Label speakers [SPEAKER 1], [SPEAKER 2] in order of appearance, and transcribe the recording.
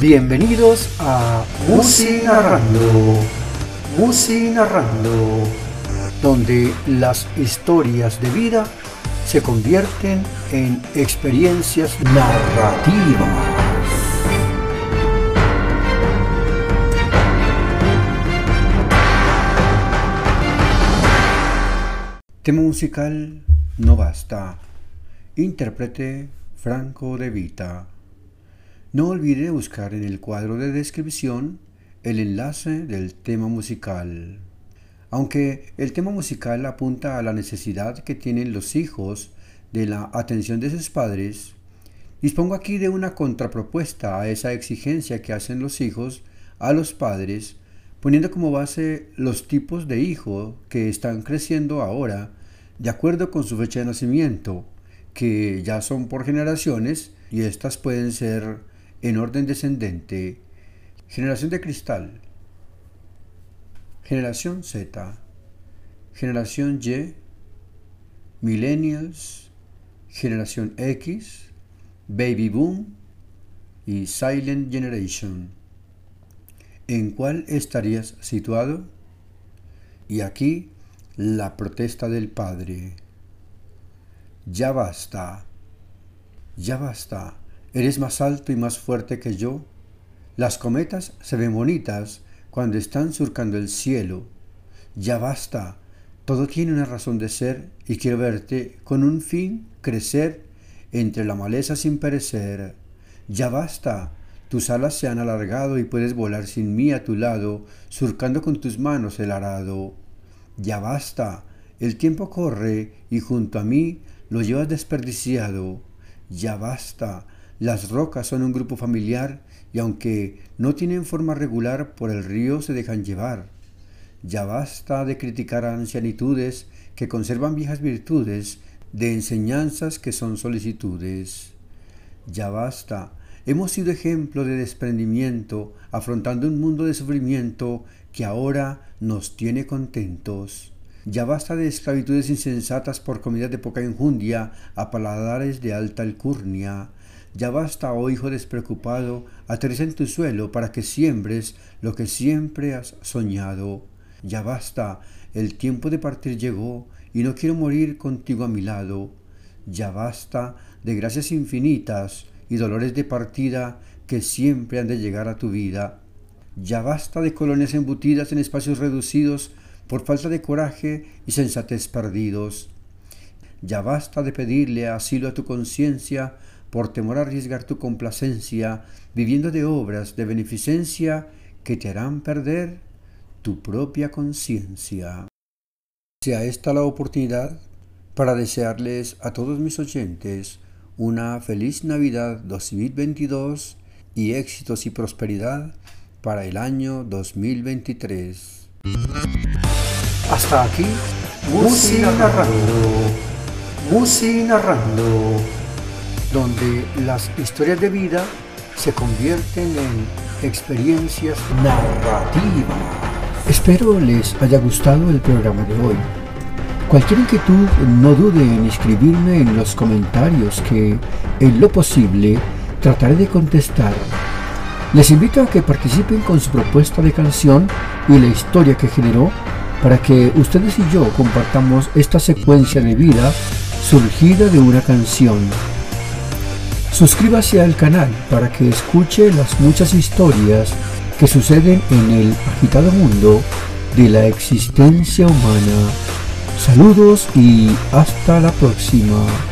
[SPEAKER 1] Bienvenidos a Musi Narrando, Musi Narrando, donde las historias de vida se convierten en experiencias narrativas. Tema musical No Basta. Intérprete Franco de Vita. No olvide buscar en el cuadro de descripción el enlace del tema musical. Aunque el tema musical apunta a la necesidad que tienen los hijos de la atención de sus padres, dispongo aquí de una contrapropuesta a esa exigencia que hacen los hijos a los padres, poniendo como base los tipos de hijo que están creciendo ahora de acuerdo con su fecha de nacimiento, que ya son por generaciones y estas pueden ser en orden descendente, generación de cristal, generación Z, generación Y, millennials, generación X, baby boom y silent generation. ¿En cuál estarías situado? Y aquí la protesta del padre. Ya basta, ya basta. ¿Eres más alto y más fuerte que yo? Las cometas se ven bonitas cuando están surcando el cielo. Ya basta. Todo tiene una razón de ser y quiero verte con un fin crecer entre la maleza sin perecer. Ya basta. Tus alas se han alargado y puedes volar sin mí a tu lado, surcando con tus manos el arado. Ya basta. El tiempo corre y junto a mí lo llevas desperdiciado. Ya basta. Las rocas son un grupo familiar y aunque no tienen forma regular por el río se dejan llevar. Ya basta de criticar ancianitudes que conservan viejas virtudes, de enseñanzas que son solicitudes. Ya basta. Hemos sido ejemplo de desprendimiento, afrontando un mundo de sufrimiento que ahora nos tiene contentos. Ya basta de esclavitudes insensatas por comidas de poca enjundia a paladares de alta alcurnia. Ya basta, oh hijo despreocupado, aterriza en tu suelo para que siembres lo que siempre has soñado. Ya basta, el tiempo de partir llegó y no quiero morir contigo a mi lado. Ya basta de gracias infinitas y dolores de partida que siempre han de llegar a tu vida. Ya basta de colonias embutidas en espacios reducidos por falta de coraje y sensatez perdidos. Ya basta de pedirle asilo a tu conciencia por temor a arriesgar tu complacencia, viviendo de obras de beneficencia que te harán perder tu propia conciencia. Sea esta la oportunidad para desearles a todos mis oyentes una feliz Navidad 2022 y éxitos y prosperidad para el año 2023. Hasta aquí, Musi narrando, Musi narrando donde las historias de vida se convierten en experiencias narrativas. Espero les haya gustado el programa de hoy. Cualquier inquietud no dude en escribirme en los comentarios que, en lo posible, trataré de contestar. Les invito a que participen con su propuesta de canción y la historia que generó para que ustedes y yo compartamos esta secuencia de vida surgida de una canción. Suscríbase al canal para que escuche las muchas historias que suceden en el agitado mundo de la existencia humana. Saludos y hasta la próxima.